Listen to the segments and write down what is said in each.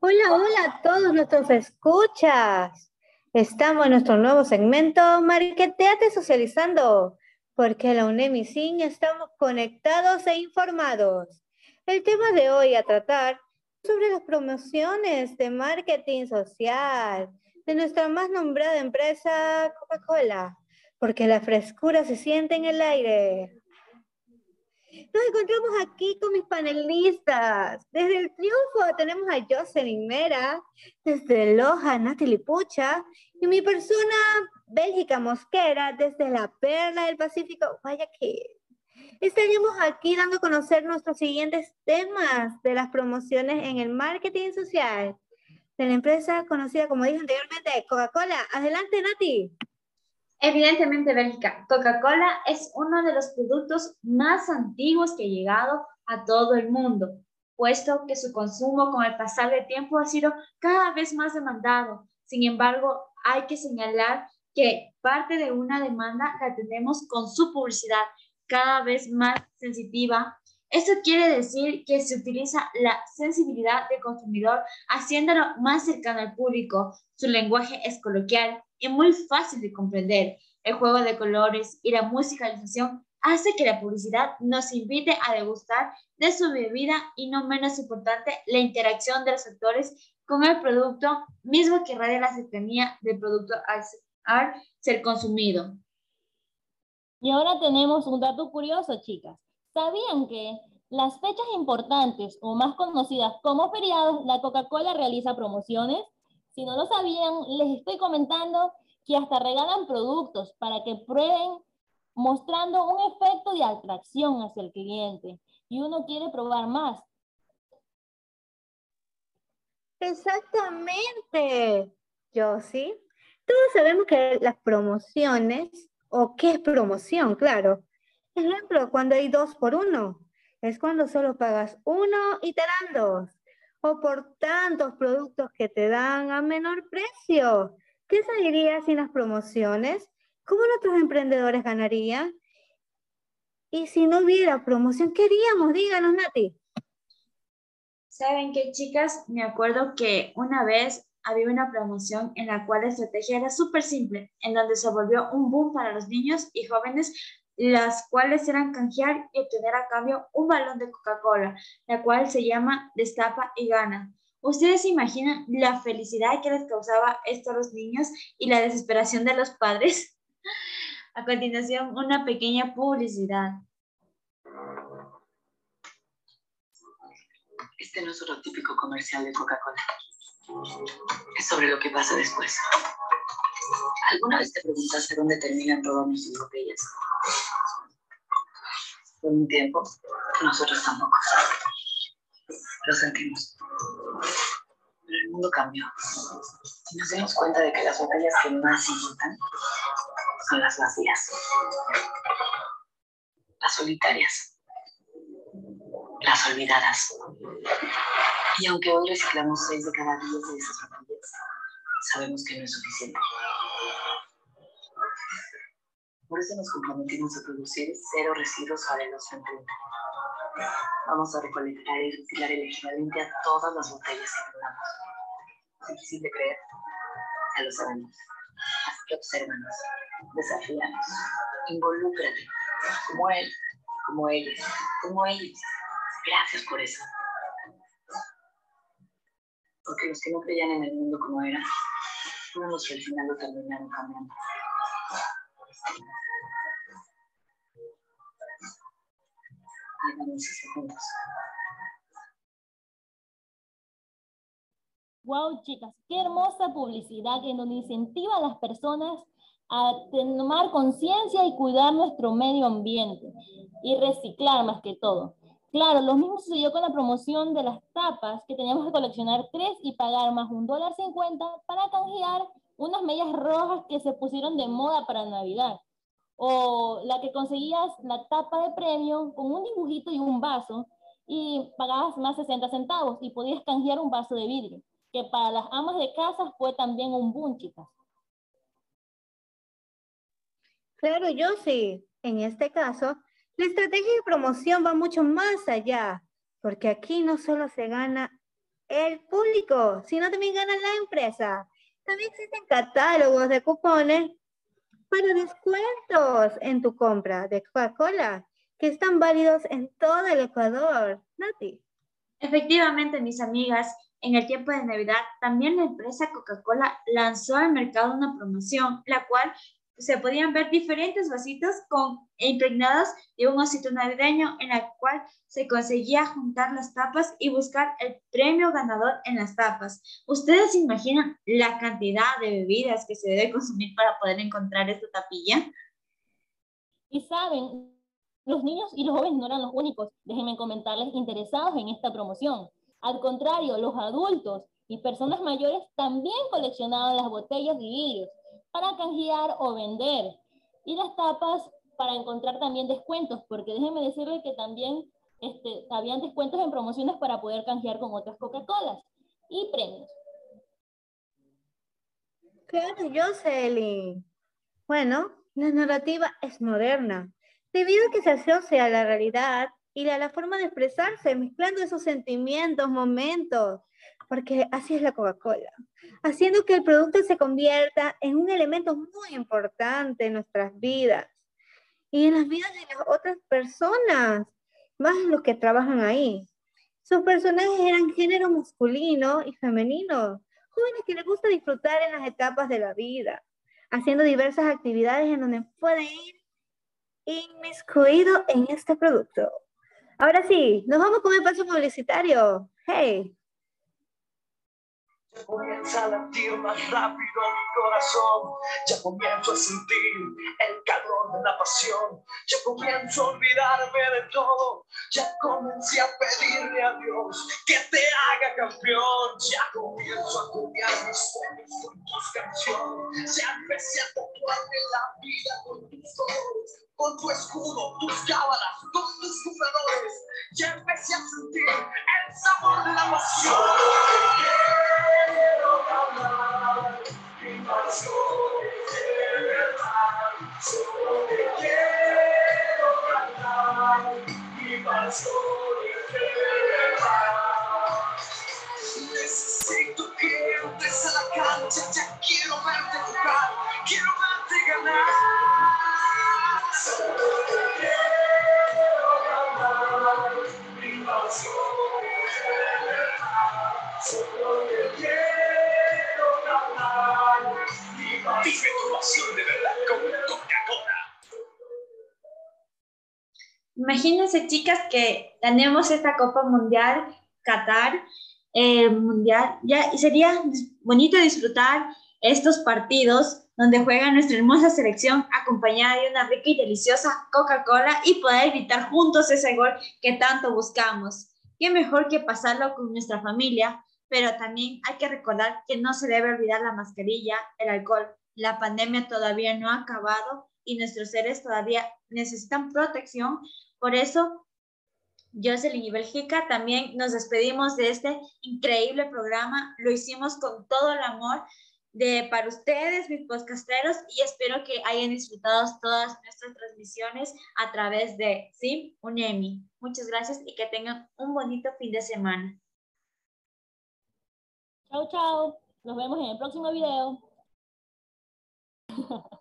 Hola, hola a todos nuestros escuchas. Estamos en nuestro nuevo segmento Marqueteate Socializando, porque la UNEM y estamos conectados e informados. El tema de hoy a tratar sobre las promociones de marketing social de nuestra más nombrada empresa Coca-Cola, porque la frescura se siente en el aire. Nos encontramos aquí con mis panelistas. Desde el Triunfo tenemos a Jocelyn Mera, desde Loja Natalie Pucha y mi persona Bélgica Mosquera desde la Perla del Pacífico, Guayaquil. Estaríamos aquí dando a conocer nuestros siguientes temas de las promociones en el marketing social de la empresa conocida, como dije anteriormente, Coca-Cola. Adelante, Nati. Evidentemente, Bélgica, Coca-Cola es uno de los productos más antiguos que ha llegado a todo el mundo, puesto que su consumo con el pasar del tiempo ha sido cada vez más demandado. Sin embargo, hay que señalar que parte de una demanda la tenemos con su publicidad cada vez más sensitiva. Esto quiere decir que se utiliza la sensibilidad del consumidor haciéndolo más cercano al público. Su lenguaje es coloquial, y muy fácil de comprender. El juego de colores y la musicalización hace que la publicidad nos invite a degustar de su bebida y no menos importante, la interacción de los actores con el producto, mismo que radia la cercanía del producto al ser consumido. Y ahora tenemos un dato curioso, chicas. ¿Sabían que las fechas importantes o más conocidas como feriados, la Coca-Cola realiza promociones? Si no lo sabían, les estoy comentando que hasta regalan productos para que prueben mostrando un efecto de atracción hacia el cliente y uno quiere probar más. Exactamente, yo sí. Todos sabemos que las promociones, o qué es promoción, claro. Ejemplo, cuando hay dos por uno, es cuando solo pagas uno y te dan dos por tantos productos que te dan a menor precio. ¿Qué saliría sin las promociones? ¿Cómo nuestros emprendedores ganarían? Y si no hubiera promoción, ¿qué haríamos? Díganos, Nati. ¿Saben qué, chicas? Me acuerdo que una vez había una promoción en la cual la estrategia era súper simple, en donde se volvió un boom para los niños y jóvenes las cuales eran canjear y obtener a cambio un balón de Coca-Cola, la cual se llama Destapa y Gana. ¿Ustedes imaginan la felicidad que les causaba esto a los niños y la desesperación de los padres? A continuación, una pequeña publicidad. Este no es otro típico comercial de Coca-Cola. Es sobre lo que pasa después. ¿Alguna vez te preguntaste dónde terminan todas mis botellas? Por un tiempo, nosotros tampoco. Lo sentimos. Pero el mundo cambió. Y nos dimos cuenta de que las botellas que más importan son las vacías. Las solitarias. Las olvidadas. Y aunque hoy reciclamos seis de cada diez de esas botellas, sabemos que no es suficiente. Por eso nos comprometimos a producir cero residuos para los 30. Vamos a recolectar y reciclar el equivalente a todas las botellas que vendamos. Es difícil de creer, ya lo sabemos. Así que obsérvanos, desafíanos, involúcrate, como él, como ellos, como ellos. Gracias por eso. Porque los que no creían en el mundo como era, que al final lo terminaron cambiando. Wow, chicas, qué hermosa publicidad que nos incentiva a las personas a tomar conciencia y cuidar nuestro medio ambiente y reciclar más que todo. Claro, lo mismo sucedió con la promoción de las tapas, que teníamos que coleccionar tres y pagar más un dólar cincuenta para canjear unas medias rojas que se pusieron de moda para Navidad o la que conseguías la tapa de premio con un dibujito y un vaso y pagabas más 60 centavos y podías canjear un vaso de vidrio, que para las amas de casa fue también un boom, chicas. Claro, yo sí. En este caso, la estrategia de promoción va mucho más allá, porque aquí no solo se gana el público, sino también gana la empresa. También existen catálogos de cupones para descuentos en tu compra de Coca-Cola que están válidos en todo el Ecuador. Nati. Efectivamente, mis amigas, en el tiempo de Navidad, también la empresa Coca-Cola lanzó al mercado una promoción, la cual se podían ver diferentes vasitos con, impregnados de un osito navideño en la cual se conseguía juntar las tapas y buscar el premio ganador en las tapas. ¿Ustedes imaginan la cantidad de bebidas que se debe consumir para poder encontrar esta tapilla? Y saben, los niños y los jóvenes no eran los únicos, déjenme comentarles, interesados en esta promoción. Al contrario, los adultos y personas mayores también coleccionaban las botellas y vidrios para canjear o vender. Y las tapas para encontrar también descuentos, porque déjenme decirles que también este, habían descuentos en promociones para poder canjear con otras Coca-Colas y premios. Claro, Jocelyn. Bueno, la narrativa es moderna, debido a que se asocia a la realidad y a la forma de expresarse, mezclando esos sentimientos, momentos, porque así es la Coca-Cola, haciendo que el producto se convierta en un elemento muy importante en nuestras vidas y en las vidas de las otras personas, más los que trabajan ahí. Sus personajes eran género masculino y femenino, jóvenes que les gusta disfrutar en las etapas de la vida, haciendo diversas actividades en donde pueden ir inmiscuido en este producto. Ahora sí, nos vamos con el paso publicitario. Hey. Ya comienza a latir más rápido mi corazón, ya comienzo a sentir el calor de la pasión, ya comienzo a olvidarme de todo, ya comencé a pedirle a Dios que te haga campeón, ya comienzo a cambiar mis sueños con tus canciones, ya empecé a tatuarme la vida con tus colores con tu escudo, tus cábalas, con sufradores. Ya empecé a sentir el sabor de la. Quiero quiero. Necesito que entres a la cancha, ya quiero verte jugar, quiero verte ganar. Imagínense, chicas, que tenemos esta Copa Mundial, Qatar, eh, Mundial, ya, y sería bonito disfrutar estos partidos donde juega nuestra hermosa selección acompañada de una rica y deliciosa Coca-Cola y poder gritar juntos ese gol que tanto buscamos. Qué mejor que pasarlo con nuestra familia, pero también hay que recordar que no se debe olvidar la mascarilla, el alcohol. La pandemia todavía no ha acabado y nuestros seres todavía necesitan protección. Por eso, Jocelyn y Bélgica también nos despedimos de este increíble programa. Lo hicimos con todo el amor de, para ustedes, mis podcasteros, y espero que hayan disfrutado todas nuestras transmisiones a través de SIM UNEMI. Muchas gracias y que tengan un bonito fin de semana. Chao, chao. Nos vemos en el próximo video.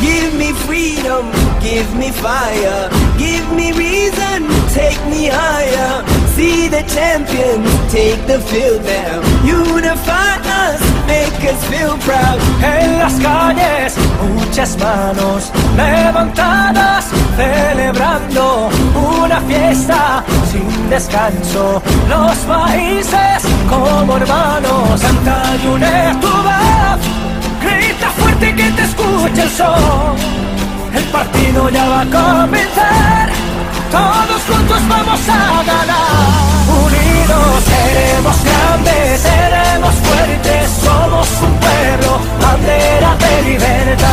Give me freedom, give me fire, give me reason, take me higher. See the champions take the field now. Unify make us feel proud. En las calles, muchas manos levantadas, celebrando una fiesta sin descanso. Los países como hermanos, canta y une tu voz. Grita fuerte que te escuche el sol. El partido ya va a comenzar. Vamos a ganar. Unidos seremos grandes, seremos fuertes. Somos un pueblo, bandera de libertad.